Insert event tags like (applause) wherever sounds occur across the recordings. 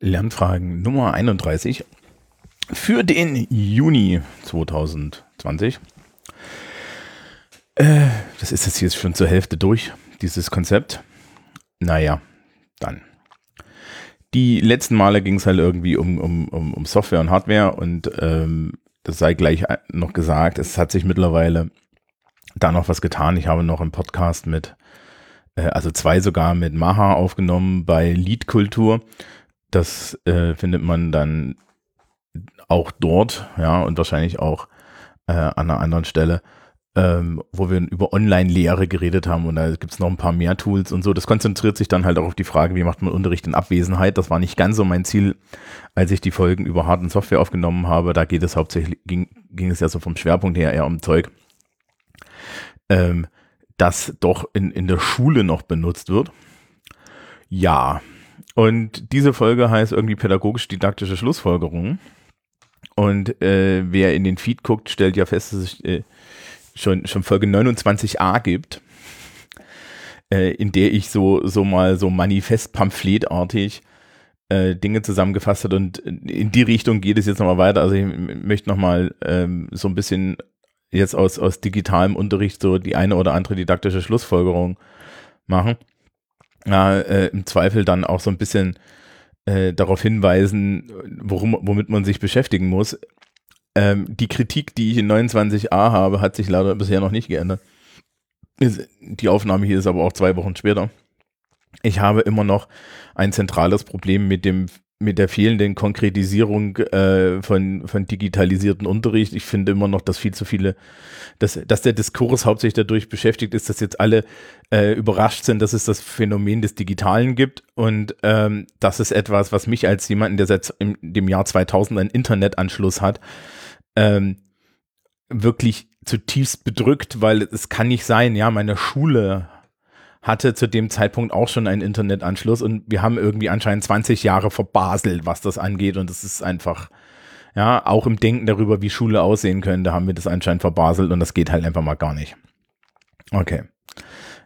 Lernfragen Nummer 31 für den Juni 2020. Äh, das ist jetzt hier schon zur Hälfte durch, dieses Konzept. Naja, dann. Die letzten Male ging es halt irgendwie um, um, um, um Software und Hardware und ähm, das sei gleich noch gesagt, es hat sich mittlerweile da noch was getan. Ich habe noch einen Podcast mit, äh, also zwei sogar mit Maha aufgenommen bei Liedkultur. Das äh, findet man dann auch dort, ja, und wahrscheinlich auch äh, an einer anderen Stelle, ähm, wo wir über Online-Lehre geredet haben und da gibt es noch ein paar mehr Tools und so. Das konzentriert sich dann halt auch auf die Frage, wie macht man Unterricht in Abwesenheit. Das war nicht ganz so mein Ziel, als ich die Folgen über Hard- und Software aufgenommen habe. Da geht es hauptsächlich, ging, ging es ja so vom Schwerpunkt her eher um Zeug, ähm, das doch in, in der Schule noch benutzt wird. Ja, und diese Folge heißt irgendwie pädagogisch-didaktische Schlussfolgerungen. Und äh, wer in den Feed guckt, stellt ja fest, dass es äh, schon, schon Folge 29a gibt, äh, in der ich so, so mal so manifest-pamphletartig äh, Dinge zusammengefasst hat. Und in die Richtung geht es jetzt nochmal weiter. Also ich möchte nochmal ähm, so ein bisschen jetzt aus, aus digitalem Unterricht so die eine oder andere didaktische Schlussfolgerung machen äh, im Zweifel dann auch so ein bisschen äh, darauf hinweisen, worum, womit man sich beschäftigen muss. Ähm, die Kritik, die ich in 29a habe, hat sich leider bisher noch nicht geändert. Die Aufnahme hier ist aber auch zwei Wochen später. Ich habe immer noch ein zentrales Problem mit dem mit der fehlenden Konkretisierung äh, von, von digitalisierten Unterricht. Ich finde immer noch, dass viel zu viele, dass, dass der Diskurs hauptsächlich dadurch beschäftigt ist, dass jetzt alle äh, überrascht sind, dass es das Phänomen des Digitalen gibt. Und ähm, das ist etwas, was mich als jemanden, der seit im, dem Jahr 2000 einen Internetanschluss hat, ähm, wirklich zutiefst bedrückt, weil es kann nicht sein, ja, meine Schule hatte zu dem Zeitpunkt auch schon einen Internetanschluss und wir haben irgendwie anscheinend 20 Jahre verbaselt, was das angeht und das ist einfach, ja, auch im Denken darüber, wie Schule aussehen könnte, haben wir das anscheinend verbaselt und das geht halt einfach mal gar nicht. Okay.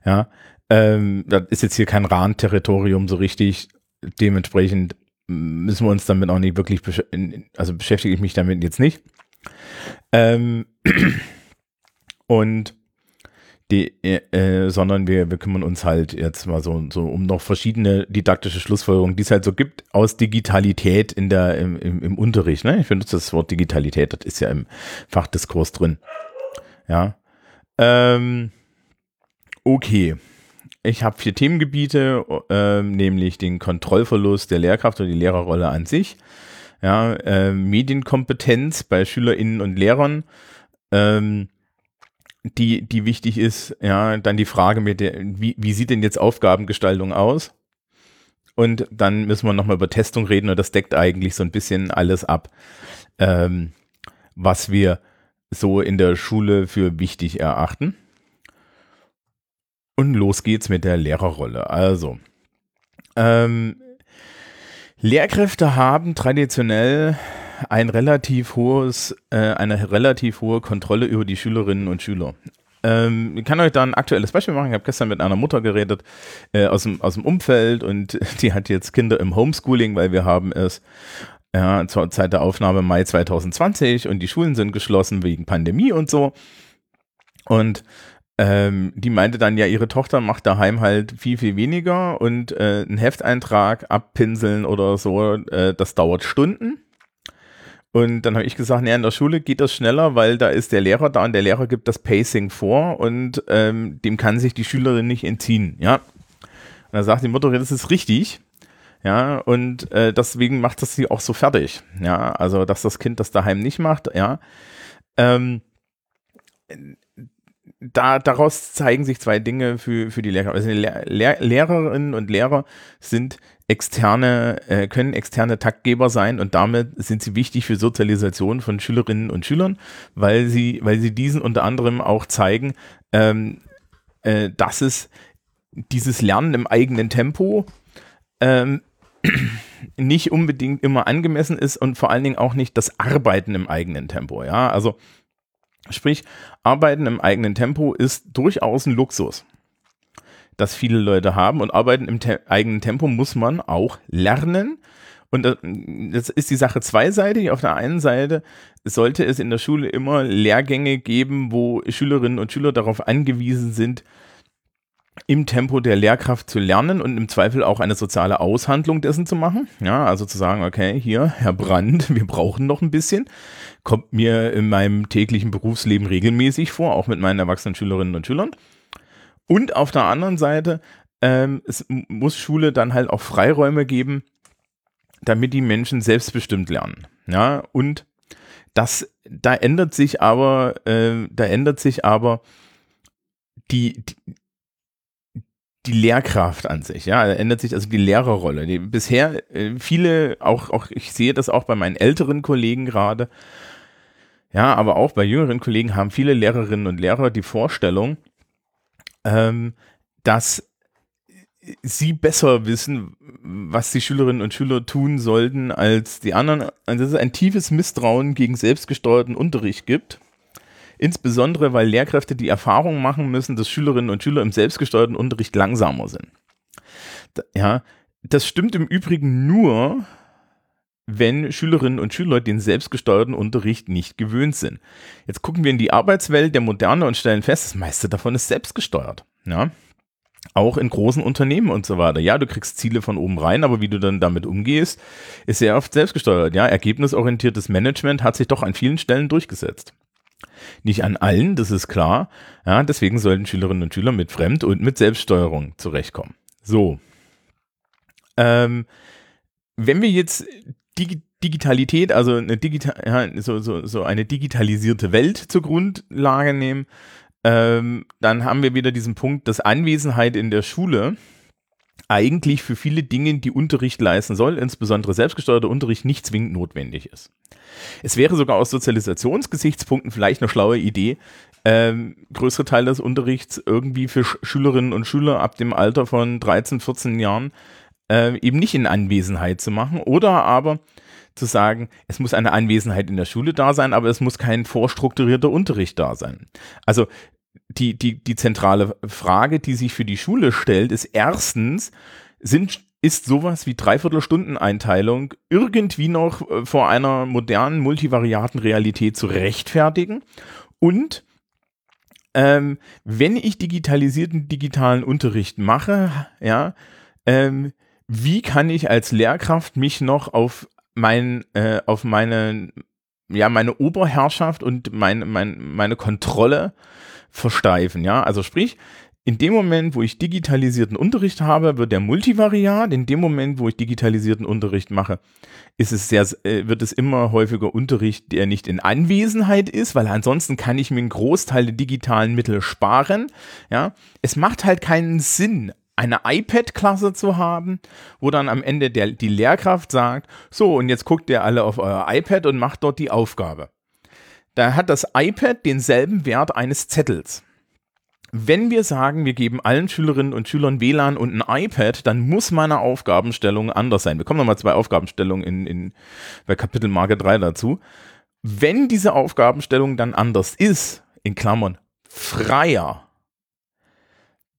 Ja, ähm, das ist jetzt hier kein Rahn-Territorium so richtig. Dementsprechend müssen wir uns damit auch nicht wirklich, besch also beschäftige ich mich damit jetzt nicht. Ähm, (clears throat) und die, äh, sondern wir, wir kümmern uns halt jetzt mal so, so um noch verschiedene didaktische Schlussfolgerungen, die es halt so gibt aus Digitalität in der, im, im, im Unterricht. Ne? Ich benutze das Wort Digitalität, das ist ja im Fachdiskurs drin. Ja. Ähm, okay. Ich habe vier Themengebiete, ähm, nämlich den Kontrollverlust der Lehrkraft oder die Lehrerrolle an sich, ja, äh, Medienkompetenz bei SchülerInnen und Lehrern, ähm, die, die wichtig ist, ja, dann die Frage mit der, wie, wie sieht denn jetzt Aufgabengestaltung aus? Und dann müssen wir nochmal über Testung reden und das deckt eigentlich so ein bisschen alles ab, ähm, was wir so in der Schule für wichtig erachten. Und los geht's mit der Lehrerrolle. Also, ähm, Lehrkräfte haben traditionell ein relativ hohes, äh, eine relativ hohe Kontrolle über die Schülerinnen und Schüler. Ähm, ich kann euch da ein aktuelles Beispiel machen. Ich habe gestern mit einer Mutter geredet äh, aus, dem, aus dem Umfeld und (laughs) die hat jetzt Kinder im Homeschooling, weil wir haben es ja, zur Zeit der Aufnahme Mai 2020 und die Schulen sind geschlossen wegen Pandemie und so. Und ähm, die meinte dann, ja, ihre Tochter macht daheim halt viel, viel weniger und äh, ein Hefteintrag abpinseln oder so, äh, das dauert Stunden. Und dann habe ich gesagt, naja, in der Schule geht das schneller, weil da ist der Lehrer da und der Lehrer gibt das Pacing vor und ähm, dem kann sich die Schülerin nicht entziehen, ja. Und dann sagt die Mutter, das ist richtig, ja, und äh, deswegen macht das sie auch so fertig, ja, also dass das Kind das daheim nicht macht, ja. Ähm, da, daraus zeigen sich zwei Dinge für, für die Lehrer. Also Lehr Lehrerinnen und Lehrer sind externe, äh, können externe Taktgeber sein und damit sind sie wichtig für Sozialisation von Schülerinnen und Schülern, weil sie, weil sie diesen unter anderem auch zeigen, ähm, äh, dass es dieses Lernen im eigenen Tempo ähm, (clears throat) nicht unbedingt immer angemessen ist und vor allen Dingen auch nicht das Arbeiten im eigenen Tempo. Ja, also Sprich, Arbeiten im eigenen Tempo ist durchaus ein Luxus, das viele Leute haben. Und Arbeiten im te eigenen Tempo muss man auch lernen. Und das ist die Sache zweiseitig. Auf der einen Seite sollte es in der Schule immer Lehrgänge geben, wo Schülerinnen und Schüler darauf angewiesen sind, im Tempo der Lehrkraft zu lernen und im Zweifel auch eine soziale Aushandlung dessen zu machen. Ja, also zu sagen, okay, hier, Herr Brandt, (laughs) wir brauchen noch ein bisschen. Kommt mir in meinem täglichen Berufsleben regelmäßig vor, auch mit meinen erwachsenen Schülerinnen und Schülern. Und auf der anderen Seite ähm, es muss Schule dann halt auch Freiräume geben, damit die Menschen selbstbestimmt lernen. Ja, und das, da ändert sich aber, äh, da ändert sich aber die, die die Lehrkraft an sich, ja, da ändert sich also die Lehrerrolle. Die, bisher äh, viele, auch, auch ich sehe das auch bei meinen älteren Kollegen gerade, ja, aber auch bei jüngeren Kollegen haben viele Lehrerinnen und Lehrer die Vorstellung, ähm, dass sie besser wissen, was die Schülerinnen und Schüler tun sollten als die anderen. Also dass es ein tiefes Misstrauen gegen selbstgesteuerten Unterricht gibt. Insbesondere, weil Lehrkräfte die Erfahrung machen müssen, dass Schülerinnen und Schüler im selbstgesteuerten Unterricht langsamer sind. Ja, das stimmt im Übrigen nur, wenn Schülerinnen und Schüler den selbstgesteuerten Unterricht nicht gewöhnt sind. Jetzt gucken wir in die Arbeitswelt der Moderne und stellen fest, das meiste davon ist selbstgesteuert. Ja? Auch in großen Unternehmen und so weiter. Ja, du kriegst Ziele von oben rein, aber wie du dann damit umgehst, ist sehr oft selbstgesteuert. Ja, ergebnisorientiertes Management hat sich doch an vielen Stellen durchgesetzt. Nicht an allen, das ist klar. Ja, deswegen sollten Schülerinnen und Schüler mit Fremd- und mit Selbststeuerung zurechtkommen. So. Ähm, wenn wir jetzt die Digitalität, also eine, digital, ja, so, so, so eine digitalisierte Welt zur Grundlage nehmen, ähm, dann haben wir wieder diesen Punkt, dass Anwesenheit in der Schule eigentlich für viele Dinge, die Unterricht leisten soll, insbesondere selbstgesteuerter Unterricht, nicht zwingend notwendig ist. Es wäre sogar aus Sozialisationsgesichtspunkten vielleicht eine schlaue Idee, ähm, größere Teil des Unterrichts irgendwie für Sch Schülerinnen und Schüler ab dem Alter von 13, 14 Jahren äh, eben nicht in Anwesenheit zu machen oder aber zu sagen, es muss eine Anwesenheit in der Schule da sein, aber es muss kein vorstrukturierter Unterricht da sein. Also die, die, die zentrale Frage, die sich für die Schule stellt, ist erstens, sind, ist sowas wie Dreiviertelstundeneinteilung irgendwie noch äh, vor einer modernen multivariaten Realität zu rechtfertigen? Und ähm, wenn ich digitalisierten digitalen Unterricht mache, ja, ähm, wie kann ich als Lehrkraft mich noch auf mein, äh, auf meine, ja, meine Oberherrschaft und mein, mein, meine Kontrolle versteifen, ja. Also sprich, in dem Moment, wo ich digitalisierten Unterricht habe, wird der multivariat. In dem Moment, wo ich digitalisierten Unterricht mache, ist es sehr, äh, wird es immer häufiger Unterricht, der nicht in Anwesenheit ist, weil ansonsten kann ich mir einen Großteil der digitalen Mittel sparen. Ja, es macht halt keinen Sinn, eine iPad-Klasse zu haben, wo dann am Ende der, die Lehrkraft sagt, so, und jetzt guckt ihr alle auf euer iPad und macht dort die Aufgabe da hat das iPad denselben Wert eines Zettels. Wenn wir sagen, wir geben allen Schülerinnen und Schülern WLAN und ein iPad, dann muss meine Aufgabenstellung anders sein. Wir kommen nochmal zwei Aufgabenstellungen in, in, bei Kapitelmarke 3 dazu. Wenn diese Aufgabenstellung dann anders ist, in Klammern freier,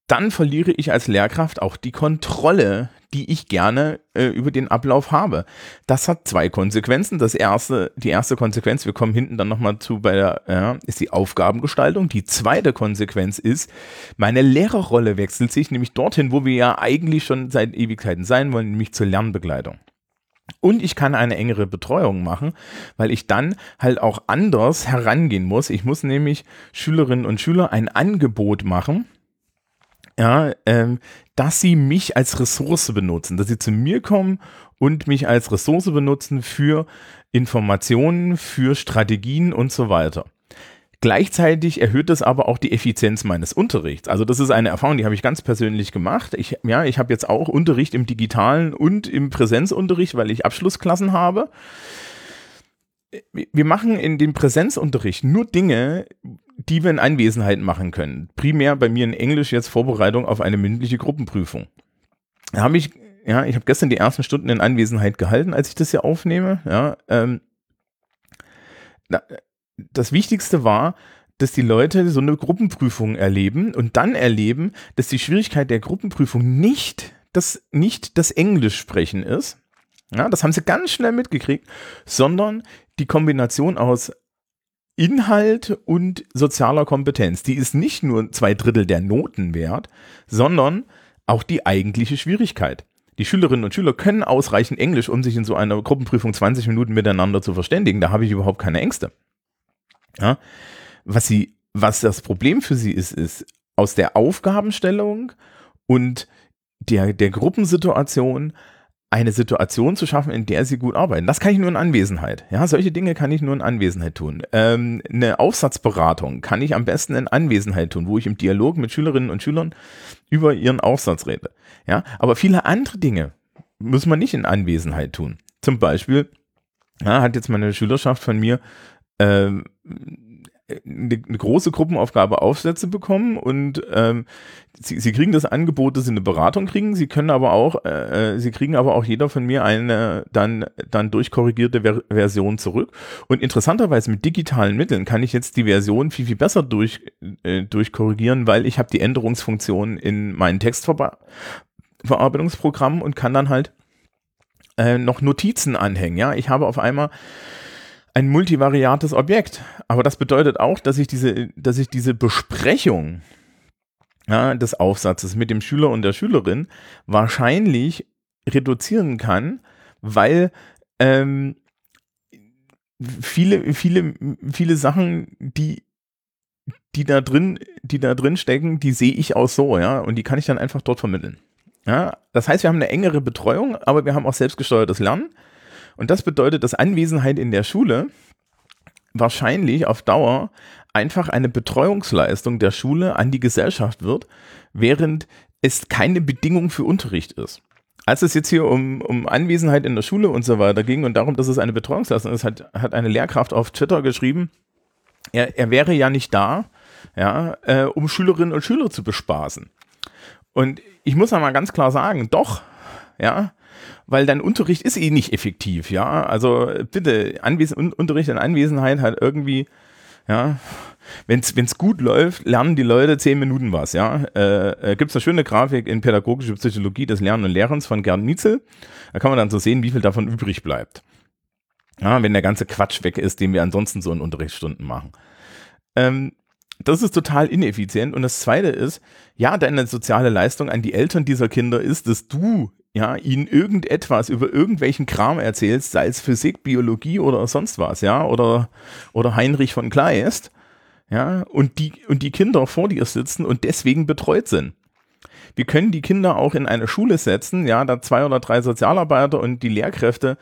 dann verliere ich als Lehrkraft auch die Kontrolle die ich gerne äh, über den Ablauf habe. Das hat zwei Konsequenzen. Das erste, die erste Konsequenz, wir kommen hinten dann nochmal zu bei der, ja, ist die Aufgabengestaltung. Die zweite Konsequenz ist, meine Lehrerrolle wechselt sich nämlich dorthin, wo wir ja eigentlich schon seit Ewigkeiten sein wollen, nämlich zur Lernbegleitung. Und ich kann eine engere Betreuung machen, weil ich dann halt auch anders herangehen muss. Ich muss nämlich Schülerinnen und Schüler ein Angebot machen, ja, ähm, dass sie mich als Ressource benutzen, dass sie zu mir kommen und mich als Ressource benutzen für Informationen, für Strategien und so weiter. Gleichzeitig erhöht das aber auch die Effizienz meines Unterrichts. Also das ist eine Erfahrung, die habe ich ganz persönlich gemacht. Ich, ja, ich habe jetzt auch Unterricht im digitalen und im Präsenzunterricht, weil ich Abschlussklassen habe. Wir machen in dem Präsenzunterricht nur Dinge, die wir in Anwesenheit machen können. Primär bei mir in Englisch jetzt Vorbereitung auf eine mündliche Gruppenprüfung. Da habe ich, ja, ich habe gestern die ersten Stunden in Anwesenheit gehalten, als ich das hier aufnehme. Ja, ähm, das Wichtigste war, dass die Leute so eine Gruppenprüfung erleben und dann erleben, dass die Schwierigkeit der Gruppenprüfung nicht das, nicht das Englisch sprechen ist, Ja, das haben sie ganz schnell mitgekriegt, sondern die Kombination aus Inhalt und sozialer Kompetenz. Die ist nicht nur zwei Drittel der Noten wert, sondern auch die eigentliche Schwierigkeit. Die Schülerinnen und Schüler können ausreichend Englisch, um sich in so einer Gruppenprüfung 20 Minuten miteinander zu verständigen. Da habe ich überhaupt keine Ängste. Ja? Was, sie, was das Problem für sie ist, ist aus der Aufgabenstellung und der, der Gruppensituation eine Situation zu schaffen, in der sie gut arbeiten. Das kann ich nur in Anwesenheit. Ja, solche Dinge kann ich nur in Anwesenheit tun. Ähm, eine Aufsatzberatung kann ich am besten in Anwesenheit tun, wo ich im Dialog mit Schülerinnen und Schülern über ihren Aufsatz rede. Ja, aber viele andere Dinge muss man nicht in Anwesenheit tun. Zum Beispiel ja, hat jetzt meine Schülerschaft von mir ähm, eine, eine große Gruppenaufgabe Aufsätze bekommen und ähm, sie, sie kriegen das Angebot, dass sie eine Beratung kriegen. Sie können aber auch, äh, äh, sie kriegen aber auch jeder von mir eine dann dann durchkorrigierte Ver Version zurück. Und interessanterweise mit digitalen Mitteln kann ich jetzt die Version viel viel besser durch äh, durchkorrigieren, weil ich habe die Änderungsfunktion in meinen Textverarbeitungsprogramm und kann dann halt äh, noch Notizen anhängen. Ja, ich habe auf einmal ein multivariates Objekt. Aber das bedeutet auch, dass ich diese, dass ich diese Besprechung ja, des Aufsatzes mit dem Schüler und der Schülerin wahrscheinlich reduzieren kann, weil ähm, viele, viele, viele Sachen, die die da drin, die da drin stecken, die sehe ich auch so, ja, und die kann ich dann einfach dort vermitteln. Ja, das heißt, wir haben eine engere Betreuung, aber wir haben auch selbstgesteuertes Lernen. Und das bedeutet, dass Anwesenheit in der Schule wahrscheinlich auf Dauer einfach eine Betreuungsleistung der Schule an die Gesellschaft wird, während es keine Bedingung für Unterricht ist. Als es jetzt hier um, um Anwesenheit in der Schule und so weiter ging und darum, dass es eine Betreuungsleistung ist, hat, hat eine Lehrkraft auf Twitter geschrieben, er, er wäre ja nicht da, ja, äh, um Schülerinnen und Schüler zu bespaßen. Und ich muss mal ganz klar sagen, doch, ja, weil dein Unterricht ist eh nicht effektiv, ja. Also bitte, Anwes Unterricht in Anwesenheit hat irgendwie, ja, wenn es gut läuft, lernen die Leute zehn Minuten was, ja. Äh, äh, Gibt es eine schöne Grafik in Pädagogische Psychologie des Lernen und Lehrens von Gerd Nietzel. Da kann man dann so sehen, wie viel davon übrig bleibt. Ja, wenn der ganze Quatsch weg ist, den wir ansonsten so in Unterrichtsstunden machen. Ähm, das ist total ineffizient. Und das Zweite ist, ja, deine soziale Leistung an die Eltern dieser Kinder ist, dass du ja, ihnen irgendetwas über irgendwelchen Kram erzählst, sei es Physik, Biologie oder sonst was, ja, oder, oder Heinrich von Kleist, ja, und die, und die Kinder vor dir sitzen und deswegen betreut sind. Wir können die Kinder auch in eine Schule setzen, ja, da zwei oder drei Sozialarbeiter und die Lehrkräfte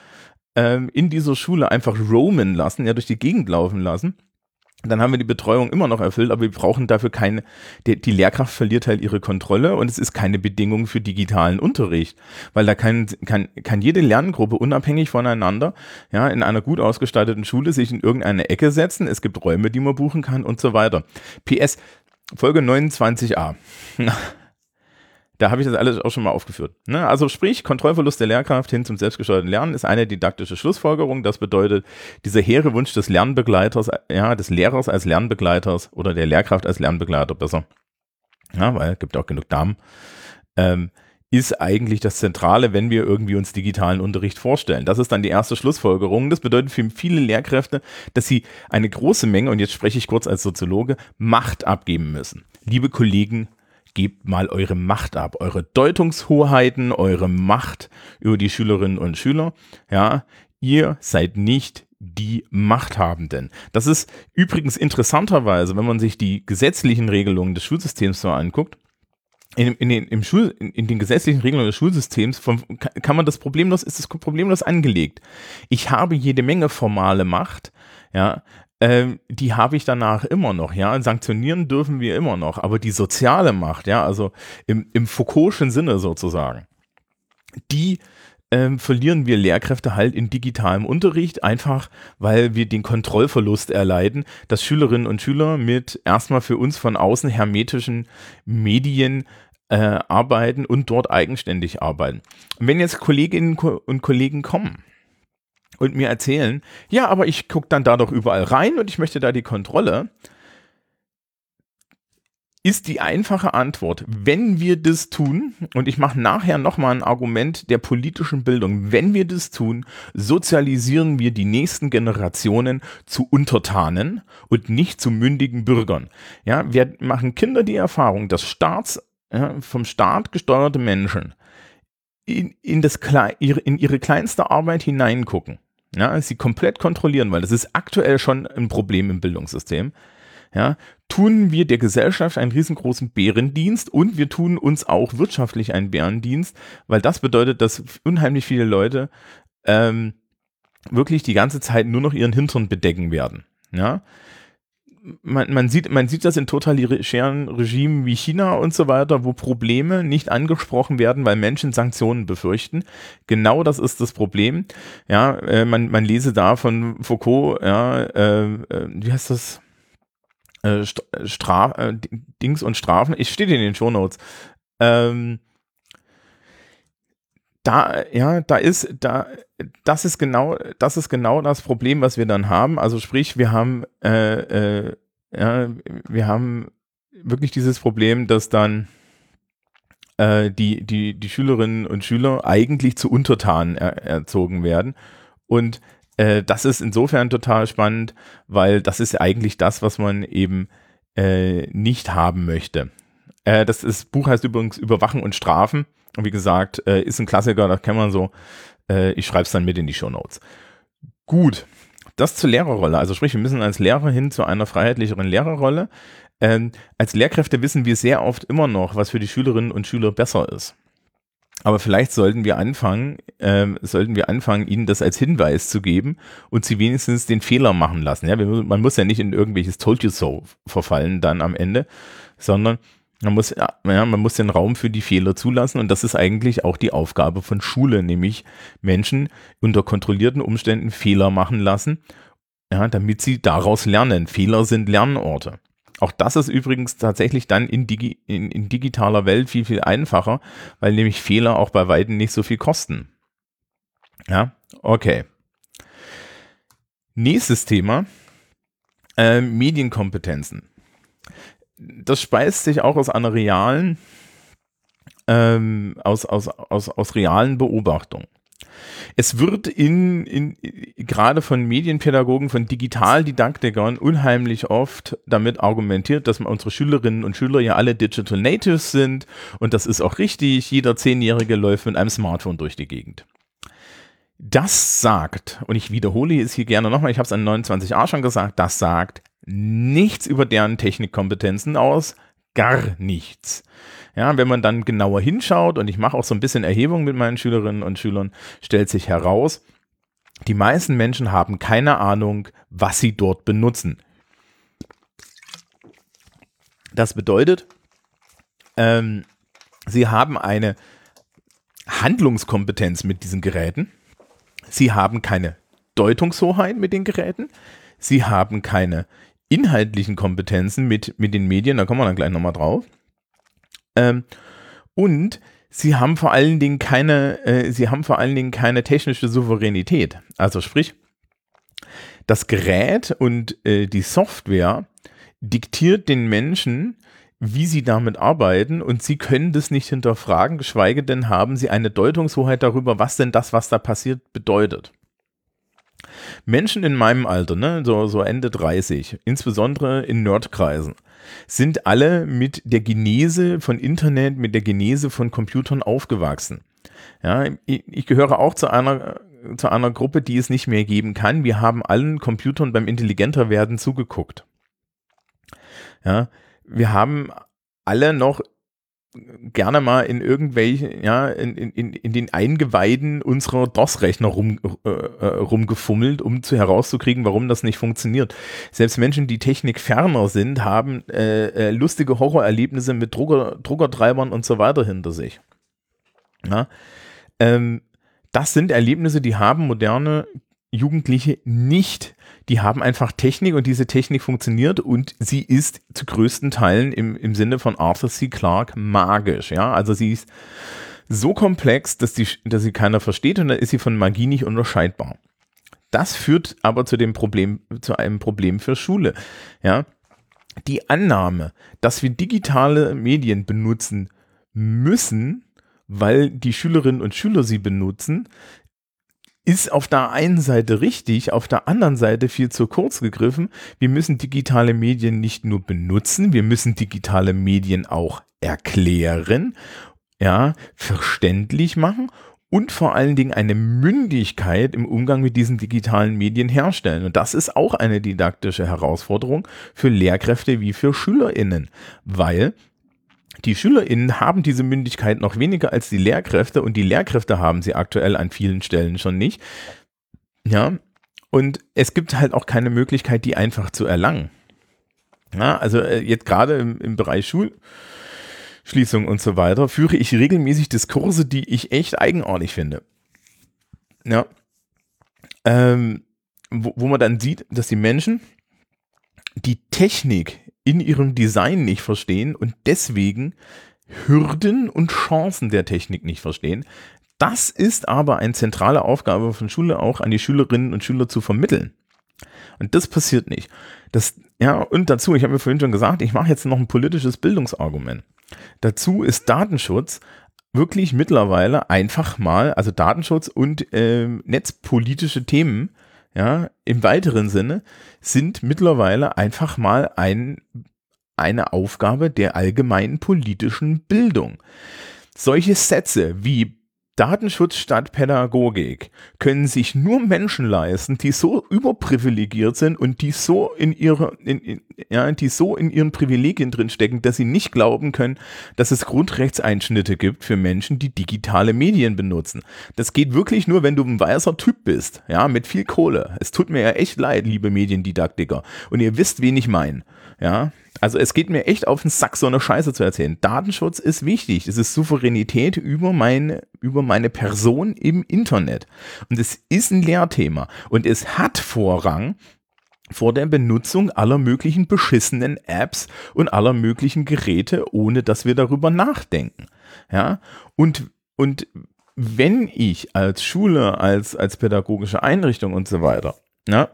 ähm, in dieser Schule einfach roamen lassen, ja, durch die Gegend laufen lassen dann haben wir die Betreuung immer noch erfüllt, aber wir brauchen dafür keine, die, die, Lehrkraft verliert halt ihre Kontrolle und es ist keine Bedingung für digitalen Unterricht, weil da kann, kann, kann jede Lerngruppe unabhängig voneinander, ja, in einer gut ausgestatteten Schule sich in irgendeine Ecke setzen, es gibt Räume, die man buchen kann und so weiter. PS, Folge 29a. (laughs) Da habe ich das alles auch schon mal aufgeführt. Ne? Also sprich, Kontrollverlust der Lehrkraft hin zum selbstgesteuerten Lernen ist eine didaktische Schlussfolgerung. Das bedeutet, dieser hehre Wunsch des Lernbegleiters, ja, des Lehrers als Lernbegleiters oder der Lehrkraft als Lernbegleiter besser, ja, weil es gibt auch genug Damen, ähm, ist eigentlich das Zentrale, wenn wir irgendwie uns digitalen Unterricht vorstellen. Das ist dann die erste Schlussfolgerung. Das bedeutet für viele Lehrkräfte, dass sie eine große Menge, und jetzt spreche ich kurz als Soziologe, Macht abgeben müssen. Liebe Kollegen, gebt mal eure Macht ab, eure Deutungshoheiten, eure Macht über die Schülerinnen und Schüler. Ja, ihr seid nicht die Machthabenden. Das ist übrigens interessanterweise, wenn man sich die gesetzlichen Regelungen des Schulsystems so anguckt, in, in, den, im Schul, in, in den gesetzlichen Regelungen des Schulsystems von, kann man das problemlos, ist das problemlos angelegt. Ich habe jede Menge formale Macht, ja, ähm, die habe ich danach immer noch, ja. Sanktionieren dürfen wir immer noch, aber die soziale Macht, ja, also im, im Foucault'schen Sinne sozusagen, die ähm, verlieren wir Lehrkräfte halt in digitalem Unterricht, einfach weil wir den Kontrollverlust erleiden, dass Schülerinnen und Schüler mit erstmal für uns von außen hermetischen Medien äh, arbeiten und dort eigenständig arbeiten. Und wenn jetzt Kolleginnen und Kollegen kommen, und mir erzählen, ja, aber ich gucke dann da doch überall rein und ich möchte da die Kontrolle. ist die einfache Antwort, wenn wir das tun, und ich mache nachher nochmal ein Argument der politischen Bildung, wenn wir das tun, sozialisieren wir die nächsten Generationen zu Untertanen und nicht zu mündigen Bürgern. Ja, wir machen Kinder die Erfahrung, dass Staats, ja, vom Staat gesteuerte Menschen in, in, das, in ihre kleinste Arbeit hineingucken. Ja, sie komplett kontrollieren, weil das ist aktuell schon ein Problem im Bildungssystem ja, tun wir der Gesellschaft einen riesengroßen Bärendienst und wir tun uns auch wirtschaftlich einen Bärendienst, weil das bedeutet, dass unheimlich viele Leute ähm, wirklich die ganze Zeit nur noch ihren Hintern bedecken werden. Ja, man, man, sieht, man sieht das in totalitären Regimen wie China und so weiter, wo Probleme nicht angesprochen werden, weil Menschen Sanktionen befürchten. Genau das ist das Problem. Ja, äh, man, man lese da von Foucault, ja, äh, äh, wie heißt das? äh, Stra äh, Dings und Strafen. Ich stehe in den Shownotes. Ähm, da, ja, da ist, da, das ist genau, das ist genau das Problem, was wir dann haben. Also sprich, wir haben, äh, äh, ja, wir haben wirklich dieses Problem, dass dann äh, die, die, die Schülerinnen und Schüler eigentlich zu Untertanen er, erzogen werden. Und äh, das ist insofern total spannend, weil das ist eigentlich das, was man eben äh, nicht haben möchte. Äh, das ist, Buch heißt übrigens Überwachen und Strafen. Und wie gesagt, äh, ist ein Klassiker, das kennt man so. Äh, ich schreibe es dann mit in die Show Notes. Gut, das zur Lehrerrolle. Also sprich, wir müssen als Lehrer hin zu einer freiheitlicheren Lehrerrolle. Ähm, als Lehrkräfte wissen wir sehr oft immer noch, was für die Schülerinnen und Schüler besser ist. Aber vielleicht sollten wir anfangen, äh, sollten wir anfangen, ihnen das als Hinweis zu geben und sie wenigstens den Fehler machen lassen. Ja, man muss ja nicht in irgendwelches Told you so verfallen dann am Ende, sondern man muss, ja, man muss den Raum für die Fehler zulassen und das ist eigentlich auch die Aufgabe von Schule, nämlich Menschen unter kontrollierten Umständen Fehler machen lassen, ja, damit sie daraus lernen. Fehler sind Lernorte. Auch das ist übrigens tatsächlich dann in, Digi in, in digitaler Welt viel, viel einfacher, weil nämlich Fehler auch bei Weitem nicht so viel kosten. Ja, okay. Nächstes Thema, äh, Medienkompetenzen. Das speist sich auch aus einer realen, ähm, aus, aus, aus, aus realen Beobachtungen. Es wird in, in, gerade von Medienpädagogen, von Digitaldidaktikern unheimlich oft damit argumentiert, dass unsere Schülerinnen und Schüler ja alle Digital Natives sind und das ist auch richtig. Jeder Zehnjährige läuft mit einem Smartphone durch die Gegend. Das sagt, und ich wiederhole es hier gerne nochmal, ich habe es an 29a schon gesagt, das sagt nichts über deren Technikkompetenzen aus, gar nichts. Ja, wenn man dann genauer hinschaut und ich mache auch so ein bisschen Erhebung mit meinen Schülerinnen und Schülern, stellt sich heraus, die meisten Menschen haben keine Ahnung, was sie dort benutzen. Das bedeutet, ähm, sie haben eine Handlungskompetenz mit diesen Geräten. Sie haben keine Deutungshoheit mit den Geräten. Sie haben keine inhaltlichen Kompetenzen mit, mit den Medien. Da kommen wir dann gleich nochmal drauf. Ähm, und sie haben vor allen Dingen keine, äh, sie haben vor allen Dingen keine technische Souveränität. Also sprich, das Gerät und äh, die Software diktiert den Menschen, wie sie damit arbeiten und sie können das nicht hinterfragen, geschweige denn haben sie eine Deutungshoheit darüber, was denn das, was da passiert, bedeutet. Menschen in meinem Alter, ne, so, so Ende 30, insbesondere in Nerdkreisen, sind alle mit der Genese von Internet, mit der Genese von Computern aufgewachsen. Ja, ich, ich gehöre auch zu einer, zu einer Gruppe, die es nicht mehr geben kann. Wir haben allen Computern beim intelligenter werden zugeguckt. Ja, wir haben alle noch gerne mal in irgendwelchen, ja, in, in, in den Eingeweiden unserer DOS-Rechner rum, äh, äh, rumgefummelt, um zu herauszukriegen, warum das nicht funktioniert. Selbst Menschen, die technikferner sind, haben äh, äh, lustige Horrorerlebnisse mit Drucker, Druckertreibern und so weiter hinter sich. Ja? Ähm, das sind Erlebnisse, die haben moderne Jugendliche nicht. Die haben einfach Technik und diese Technik funktioniert und sie ist zu größten Teilen im, im Sinne von Arthur C. Clarke magisch. Ja, also sie ist so komplex, dass, die, dass sie keiner versteht und dann ist sie von Magie nicht unterscheidbar. Das führt aber zu dem Problem, zu einem Problem für Schule. Ja, die Annahme, dass wir digitale Medien benutzen müssen, weil die Schülerinnen und Schüler sie benutzen, ist auf der einen Seite richtig, auf der anderen Seite viel zu kurz gegriffen. Wir müssen digitale Medien nicht nur benutzen, wir müssen digitale Medien auch erklären, ja, verständlich machen und vor allen Dingen eine Mündigkeit im Umgang mit diesen digitalen Medien herstellen. Und das ist auch eine didaktische Herausforderung für Lehrkräfte wie für SchülerInnen, weil die SchülerInnen haben diese Mündigkeit noch weniger als die Lehrkräfte und die Lehrkräfte haben sie aktuell an vielen Stellen schon nicht. Ja, und es gibt halt auch keine Möglichkeit, die einfach zu erlangen. Ja, also äh, jetzt gerade im, im Bereich Schul, Schließung und so weiter, führe ich regelmäßig Diskurse, die ich echt eigenartig finde. Ja. Ähm, wo, wo man dann sieht, dass die Menschen die Technik in ihrem Design nicht verstehen und deswegen Hürden und Chancen der Technik nicht verstehen. Das ist aber eine zentrale Aufgabe von Schule auch an die Schülerinnen und Schüler zu vermitteln. Und das passiert nicht. Das, ja, und dazu, ich habe mir vorhin schon gesagt, ich mache jetzt noch ein politisches Bildungsargument. Dazu ist Datenschutz wirklich mittlerweile einfach mal, also Datenschutz und äh, netzpolitische Themen, ja, im weiteren Sinne, sind mittlerweile einfach mal ein, eine Aufgabe der allgemeinen politischen Bildung. Solche Sätze wie Datenschutz statt Pädagogik können sich nur Menschen leisten, die so überprivilegiert sind und die so in ihrer, in, in, ja, die so in ihren Privilegien drinstecken, dass sie nicht glauben können, dass es Grundrechtseinschnitte gibt für Menschen, die digitale Medien benutzen. Das geht wirklich nur, wenn du ein weißer Typ bist, ja, mit viel Kohle. Es tut mir ja echt leid, liebe Mediendidaktiker. Und ihr wisst, wen ich meine. Ja, also es geht mir echt auf den Sack, so eine Scheiße zu erzählen. Datenschutz ist wichtig. Es ist Souveränität über meine, über meine Person im Internet. Und es ist ein Lehrthema. Und es hat Vorrang vor der Benutzung aller möglichen beschissenen Apps und aller möglichen Geräte, ohne dass wir darüber nachdenken. Ja, und, und wenn ich als Schule, als, als pädagogische Einrichtung und so weiter, ja,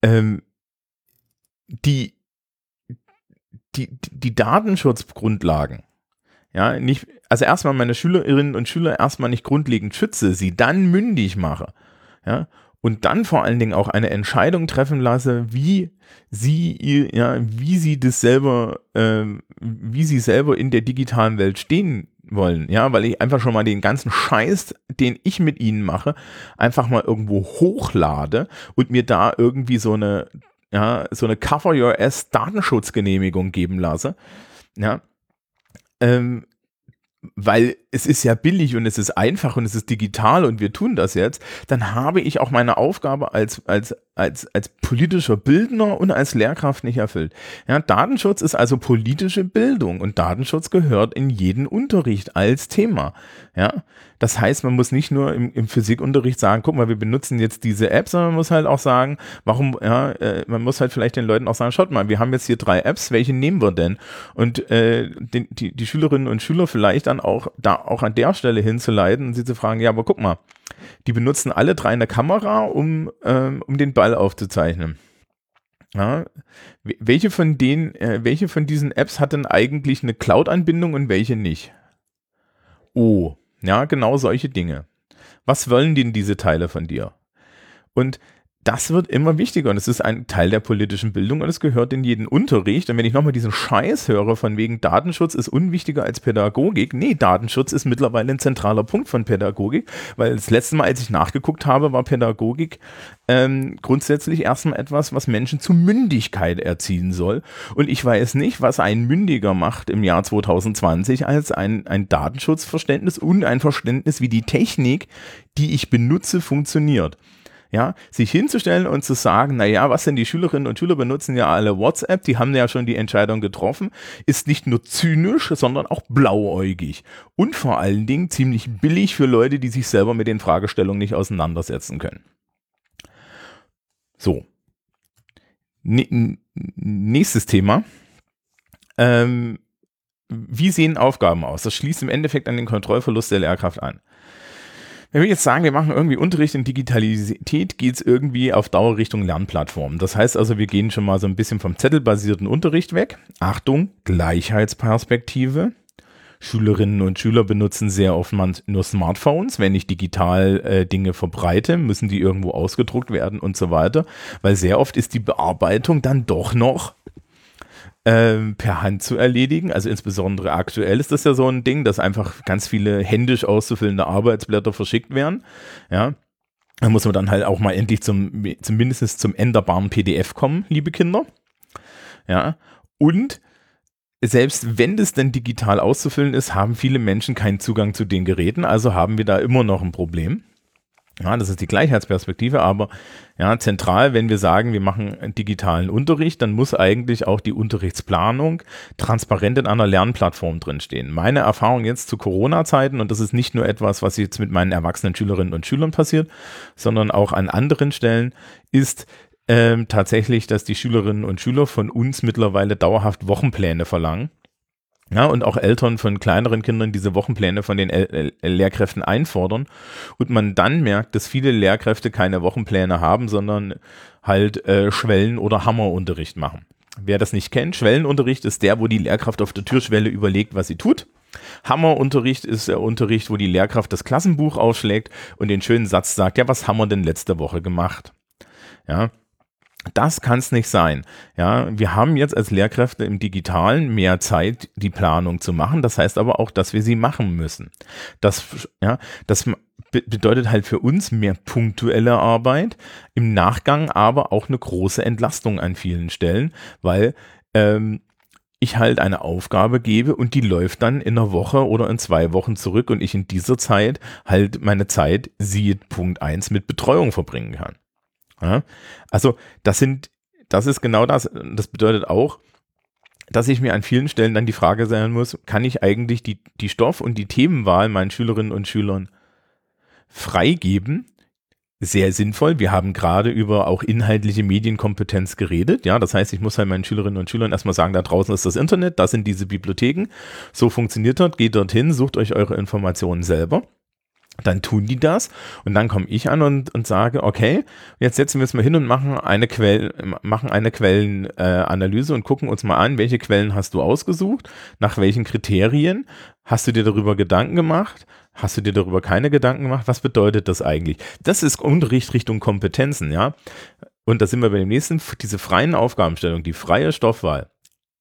ähm, die, die, die Datenschutzgrundlagen, ja, nicht, also erstmal meine Schülerinnen und Schüler erstmal nicht grundlegend schütze, sie dann mündig mache, ja, und dann vor allen Dingen auch eine Entscheidung treffen lasse, wie sie ja, wie sie das selber, äh, wie sie selber in der digitalen Welt stehen wollen, ja, weil ich einfach schon mal den ganzen Scheiß, den ich mit ihnen mache, einfach mal irgendwo hochlade und mir da irgendwie so eine ja, so eine Cover Your Ass Datenschutzgenehmigung geben lasse, ja, ähm, weil es ist ja billig und es ist einfach und es ist digital und wir tun das jetzt, dann habe ich auch meine Aufgabe als, als, als, als politischer Bildner und als Lehrkraft nicht erfüllt. Ja, Datenschutz ist also politische Bildung und Datenschutz gehört in jeden Unterricht als Thema. Ja, das heißt, man muss nicht nur im, im Physikunterricht sagen, guck mal, wir benutzen jetzt diese App, sondern man muss halt auch sagen, warum, ja, äh, man muss halt vielleicht den Leuten auch sagen, schaut mal, wir haben jetzt hier drei Apps, welche nehmen wir denn? Und äh, den, die, die Schülerinnen und Schüler vielleicht dann auch da auch an der Stelle hinzuleiten und sie zu fragen, ja, aber guck mal, die benutzen alle drei eine Kamera, um, ähm, um den Ball aufzuzeichnen. Ja, welche von den, äh, welche von diesen Apps hat denn eigentlich eine Cloud-Anbindung und welche nicht? Oh, ja, genau solche Dinge. Was wollen denn diese Teile von dir? Und das wird immer wichtiger und es ist ein Teil der politischen Bildung und es gehört in jeden Unterricht. Und wenn ich nochmal diesen Scheiß höre von wegen Datenschutz ist unwichtiger als Pädagogik, nee, Datenschutz ist mittlerweile ein zentraler Punkt von Pädagogik, weil das letzte Mal, als ich nachgeguckt habe, war Pädagogik ähm, grundsätzlich erstmal etwas, was Menschen zu Mündigkeit erziehen soll. Und ich weiß nicht, was ein Mündiger macht im Jahr 2020 als ein, ein Datenschutzverständnis und ein Verständnis, wie die Technik, die ich benutze, funktioniert ja, sich hinzustellen und zu sagen, naja, was denn die Schülerinnen und Schüler benutzen ja alle WhatsApp, die haben ja schon die Entscheidung getroffen, ist nicht nur zynisch, sondern auch blauäugig und vor allen Dingen ziemlich billig für Leute, die sich selber mit den Fragestellungen nicht auseinandersetzen können. So. nächstes Thema. Ähm, wie sehen Aufgaben aus? Das schließt im Endeffekt an den Kontrollverlust der Lehrkraft an wenn wir jetzt sagen, wir machen irgendwie Unterricht in Digitalität, geht es irgendwie auf Dauer Richtung Lernplattform. Das heißt also, wir gehen schon mal so ein bisschen vom zettelbasierten Unterricht weg. Achtung, Gleichheitsperspektive. Schülerinnen und Schüler benutzen sehr oft nur Smartphones. Wenn ich digital äh, Dinge verbreite, müssen die irgendwo ausgedruckt werden und so weiter. Weil sehr oft ist die Bearbeitung dann doch noch ähm, per Hand zu erledigen. Also insbesondere aktuell ist das ja so ein Ding, dass einfach ganz viele händisch auszufüllende Arbeitsblätter verschickt werden. Ja. Da muss man dann halt auch mal endlich zum, zumindest zum änderbaren PDF kommen, liebe Kinder. Ja. Und selbst wenn das denn digital auszufüllen ist, haben viele Menschen keinen Zugang zu den Geräten, also haben wir da immer noch ein Problem. Ja, das ist die Gleichheitsperspektive, aber ja, zentral, wenn wir sagen, wir machen digitalen Unterricht, dann muss eigentlich auch die Unterrichtsplanung transparent in einer Lernplattform drinstehen. Meine Erfahrung jetzt zu Corona-Zeiten, und das ist nicht nur etwas, was jetzt mit meinen erwachsenen Schülerinnen und Schülern passiert, sondern auch an anderen Stellen, ist ähm, tatsächlich, dass die Schülerinnen und Schüler von uns mittlerweile dauerhaft Wochenpläne verlangen ja, und auch Eltern von kleineren Kindern diese Wochenpläne von den L L Lehrkräften einfordern und man dann merkt, dass viele Lehrkräfte keine Wochenpläne haben, sondern halt äh, Schwellen- oder Hammerunterricht machen. Wer das nicht kennt, Schwellenunterricht ist der, wo die Lehrkraft auf der Türschwelle überlegt, was sie tut. Hammerunterricht ist der Unterricht, wo die Lehrkraft das Klassenbuch ausschlägt und den schönen Satz sagt, ja, was haben wir denn letzte Woche gemacht? Ja, das kann es nicht sein. Ja, wir haben jetzt als Lehrkräfte im Digitalen mehr Zeit, die Planung zu machen. Das heißt aber auch, dass wir sie machen müssen. Das, ja, das bedeutet halt für uns mehr punktuelle Arbeit, im Nachgang aber auch eine große Entlastung an vielen Stellen, weil ähm, ich halt eine Aufgabe gebe und die läuft dann in einer Woche oder in zwei Wochen zurück und ich in dieser Zeit halt meine Zeit, siehe Punkt eins mit Betreuung verbringen kann. Ja? Also das sind, das ist genau das. Das bedeutet auch, dass ich mir an vielen Stellen dann die Frage stellen muss, kann ich eigentlich die, die Stoff- und die Themenwahl meinen Schülerinnen und Schülern freigeben? Sehr sinnvoll. Wir haben gerade über auch inhaltliche Medienkompetenz geredet. Ja, das heißt, ich muss halt meinen Schülerinnen und Schülern erstmal sagen, da draußen ist das Internet, das sind diese Bibliotheken. So funktioniert das. Geht dorthin, sucht euch eure Informationen selber. Dann tun die das und dann komme ich an und, und sage, okay, jetzt setzen wir uns mal hin und machen eine Quell, machen eine Quellenanalyse äh, und gucken uns mal an, welche Quellen hast du ausgesucht, nach welchen Kriterien, hast du dir darüber Gedanken gemacht, hast du dir darüber keine Gedanken gemacht, was bedeutet das eigentlich? Das ist Unterricht Richtung Kompetenzen, ja. Und da sind wir bei dem nächsten, diese freien Aufgabenstellung, die freie Stoffwahl.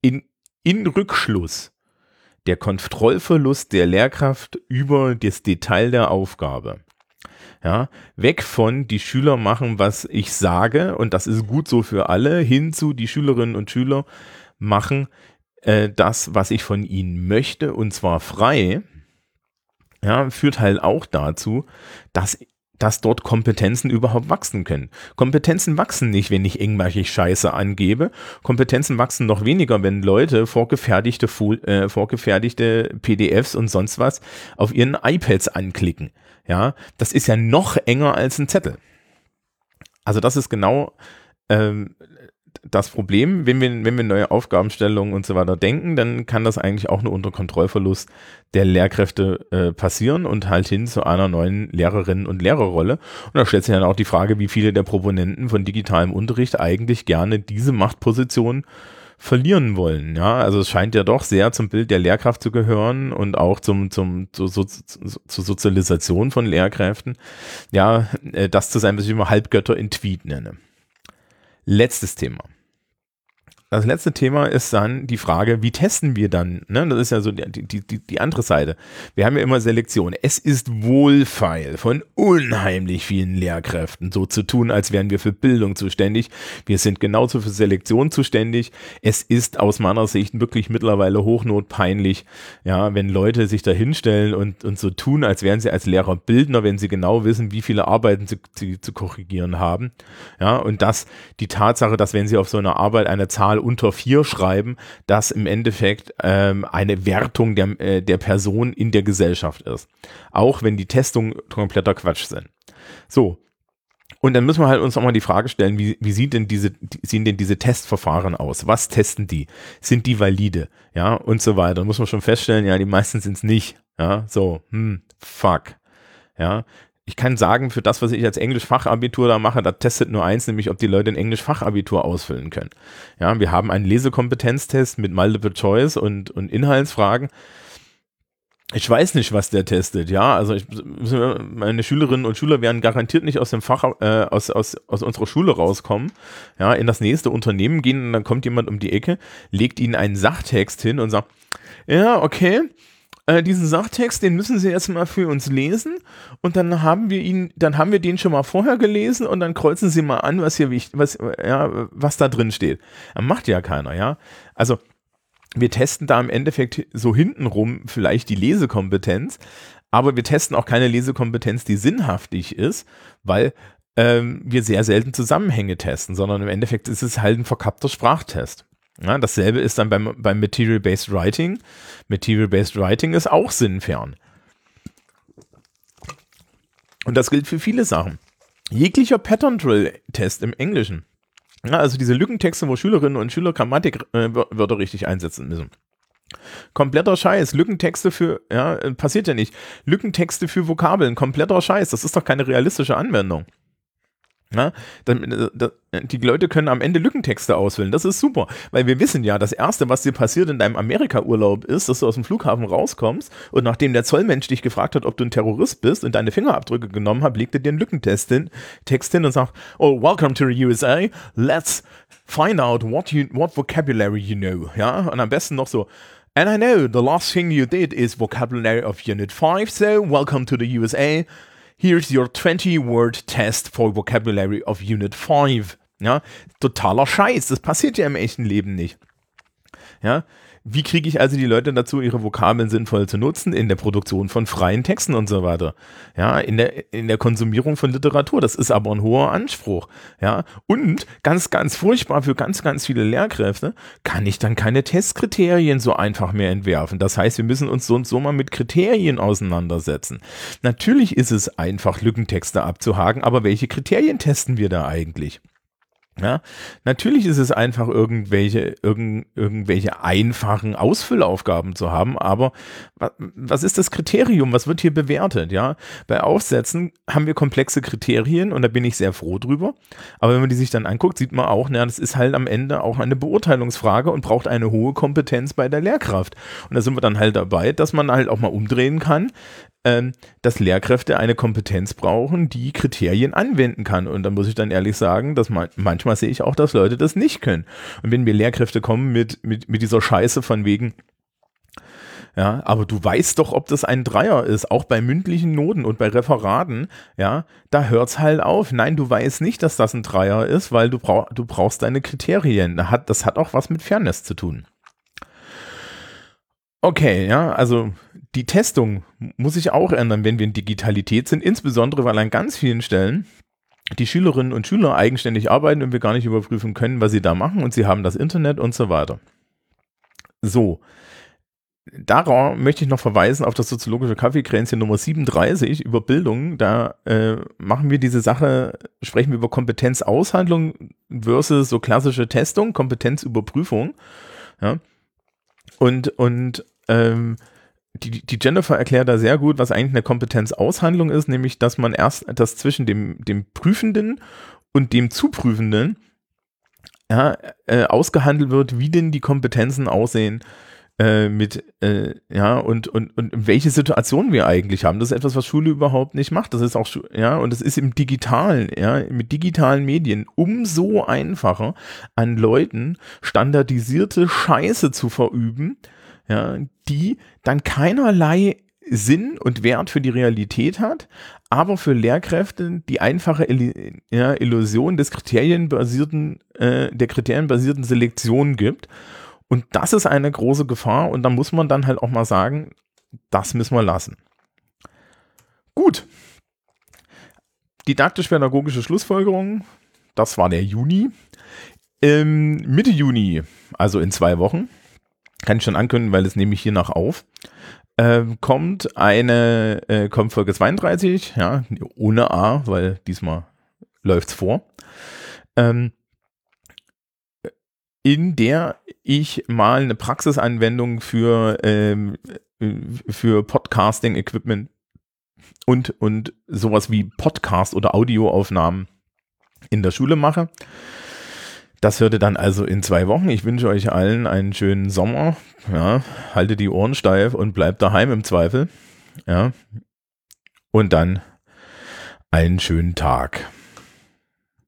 In, in Rückschluss der Kontrollverlust der Lehrkraft über das Detail der Aufgabe. Ja, weg von die Schüler machen, was ich sage, und das ist gut so für alle, hin zu die Schülerinnen und Schüler machen äh, das, was ich von ihnen möchte, und zwar frei, ja, führt halt auch dazu, dass dass dort Kompetenzen überhaupt wachsen können. Kompetenzen wachsen nicht, wenn ich irgendwelche Scheiße angebe. Kompetenzen wachsen noch weniger, wenn Leute vorgefertigte, äh, vorgefertigte PDFs und sonst was auf ihren iPads anklicken. Ja, das ist ja noch enger als ein Zettel. Also das ist genau ähm, das Problem, wenn wir, wenn wir neue Aufgabenstellungen und so weiter denken, dann kann das eigentlich auch nur unter Kontrollverlust der Lehrkräfte äh, passieren und halt hin zu einer neuen Lehrerinnen- und Lehrerrolle. Und da stellt sich dann auch die Frage, wie viele der Proponenten von digitalem Unterricht eigentlich gerne diese Machtposition verlieren wollen. Ja, also es scheint ja doch sehr zum Bild der Lehrkraft zu gehören und auch zum, zum, zu, zu, zur Sozialisation von Lehrkräften. Ja, äh, das zu sein, was ich immer Halbgötter in Tweet nenne. Letztes Thema das letzte Thema ist dann die Frage, wie testen wir dann? Ne? Das ist ja so die, die, die, die andere Seite. Wir haben ja immer Selektion. Es ist wohlfeil von unheimlich vielen Lehrkräften, so zu tun, als wären wir für Bildung zuständig. Wir sind genauso für Selektion zuständig. Es ist aus meiner Sicht wirklich mittlerweile hochnotpeinlich, ja, wenn Leute sich da hinstellen und, und so tun, als wären sie als Lehrer Bildner, wenn sie genau wissen, wie viele Arbeiten sie, sie zu korrigieren haben. Ja, und das, die Tatsache, dass wenn sie auf so einer Arbeit eine Zahl unter vier schreiben, das im Endeffekt ähm, eine Wertung der, äh, der Person in der Gesellschaft ist. Auch wenn die Testungen kompletter Quatsch sind. So. Und dann müssen wir halt uns auch mal die Frage stellen, wie, wie sieht denn diese, die, sehen denn diese Testverfahren aus? Was testen die? Sind die valide? Ja, und so weiter. Da muss man schon feststellen, ja, die meisten sind es nicht. Ja, so, hm, fuck. Ja, ich kann sagen, für das, was ich als Englisch-Fachabitur da mache, da testet nur eins, nämlich ob die Leute ein Englisch-Fachabitur ausfüllen können. Ja, wir haben einen Lesekompetenztest mit Multiple Choice und, und Inhaltsfragen. Ich weiß nicht, was der testet, ja. Also ich, meine Schülerinnen und Schüler werden garantiert nicht aus dem Fach, äh, aus, aus, aus unserer Schule rauskommen, ja, in das nächste Unternehmen gehen und dann kommt jemand um die Ecke, legt ihnen einen Sachtext hin und sagt, ja, okay, äh, diesen Sachtext, den müssen Sie jetzt mal für uns lesen und dann haben wir ihn, dann haben wir den schon mal vorher gelesen und dann kreuzen Sie mal an, was hier was, ja, was da drin steht. Das macht ja keiner, ja. Also wir testen da im Endeffekt so hintenrum vielleicht die Lesekompetenz, aber wir testen auch keine Lesekompetenz, die sinnhaftig ist, weil ähm, wir sehr selten Zusammenhänge testen, sondern im Endeffekt ist es halt ein verkappter Sprachtest. Ja, dasselbe ist dann beim, beim Material-Based Writing. Material-Based Writing ist auch sinnfern. Und das gilt für viele Sachen. Jeglicher Pattern-Drill-Test im Englischen ja, also diese Lückentexte, wo Schülerinnen und Schüler Grammatik-Wörter äh, richtig einsetzen müssen. Kompletter Scheiß. Lückentexte für, ja, äh, passiert ja nicht. Lückentexte für Vokabeln. Kompletter Scheiß. Das ist doch keine realistische Anwendung. Ja, dann, äh, die Leute können am Ende Lückentexte auswählen. Das ist super, weil wir wissen ja, das Erste, was dir passiert in deinem Amerika-Urlaub ist, dass du aus dem Flughafen rauskommst und nachdem der Zollmensch dich gefragt hat, ob du ein Terrorist bist und deine Fingerabdrücke genommen hat, legt er dir einen Lückentest hin, Text hin und sagt, oh, welcome to the USA, let's find out what, you, what vocabulary you know. Ja, und am besten noch so, And I know the last thing you did is vocabulary of Unit 5, so welcome to the USA here's your 20 word test for vocabulary of Unit 5. Ja, totaler Scheiß. Das passiert ja im echten Leben nicht. Ja, wie kriege ich also die Leute dazu, ihre Vokabeln sinnvoll zu nutzen? In der Produktion von freien Texten und so weiter. Ja, in der, in der Konsumierung von Literatur. Das ist aber ein hoher Anspruch. Ja, und ganz, ganz furchtbar für ganz, ganz viele Lehrkräfte kann ich dann keine Testkriterien so einfach mehr entwerfen. Das heißt, wir müssen uns so und so mal mit Kriterien auseinandersetzen. Natürlich ist es einfach, Lückentexte abzuhaken, aber welche Kriterien testen wir da eigentlich? Ja, natürlich ist es einfach irgendwelche, irgend, irgendwelche einfachen Ausfüllaufgaben zu haben, aber was ist das Kriterium? Was wird hier bewertet? Ja, bei Aufsätzen haben wir komplexe Kriterien und da bin ich sehr froh drüber. Aber wenn man die sich dann anguckt, sieht man auch, na, das ist halt am Ende auch eine Beurteilungsfrage und braucht eine hohe Kompetenz bei der Lehrkraft. Und da sind wir dann halt dabei, dass man halt auch mal umdrehen kann dass Lehrkräfte eine Kompetenz brauchen, die Kriterien anwenden kann. Und da muss ich dann ehrlich sagen, dass man, manchmal sehe ich auch, dass Leute das nicht können. Und wenn mir Lehrkräfte kommen mit, mit, mit dieser Scheiße von wegen, ja, aber du weißt doch, ob das ein Dreier ist, auch bei mündlichen Noten und bei Referaten, ja, da hört's halt auf. Nein, du weißt nicht, dass das ein Dreier ist, weil du, brauch, du brauchst deine Kriterien. Das hat, das hat auch was mit Fairness zu tun. Okay, ja, also die Testung muss sich auch ändern, wenn wir in Digitalität sind, insbesondere weil an ganz vielen Stellen die Schülerinnen und Schüler eigenständig arbeiten und wir gar nicht überprüfen können, was sie da machen und sie haben das Internet und so weiter. So, darauf möchte ich noch verweisen auf das soziologische Kaffeekränzchen Nummer 37 über Bildung. Da äh, machen wir diese Sache, sprechen wir über Kompetenzaushandlung versus so klassische Testung, Kompetenzüberprüfung. Ja. Und, und ähm, die, die Jennifer erklärt da sehr gut, was eigentlich eine Kompetenzaushandlung ist, nämlich, dass man erst das zwischen dem, dem Prüfenden und dem Zuprüfenden ja, äh, ausgehandelt wird, wie denn die Kompetenzen aussehen äh, mit, äh, ja, und, und, und welche Situationen wir eigentlich haben. Das ist etwas, was Schule überhaupt nicht macht. Das ist auch, ja, und es ist im Digitalen, ja, mit digitalen Medien umso einfacher, an Leuten standardisierte Scheiße zu verüben, ja, die dann keinerlei Sinn und Wert für die Realität hat, aber für Lehrkräfte die einfache Illusion des kriterienbasierten, äh, der kriterienbasierten Selektion gibt. Und das ist eine große Gefahr und da muss man dann halt auch mal sagen, das müssen wir lassen. Gut. Didaktisch-pädagogische Schlussfolgerung, das war der Juni. Ähm, Mitte Juni, also in zwei Wochen, kann ich schon ankündigen, weil es nehme ich hier noch auf, ähm, kommt eine, äh, kommt Folge 32, ja, ohne A, weil diesmal läuft es vor, ähm, in der ich mal eine Praxisanwendung für, ähm, für Podcasting-Equipment und, und sowas wie Podcast oder Audioaufnahmen in der Schule mache. Das hörte dann also in zwei Wochen. Ich wünsche euch allen einen schönen Sommer. Ja, haltet die Ohren steif und bleibt daheim im Zweifel. Ja. Und dann einen schönen Tag.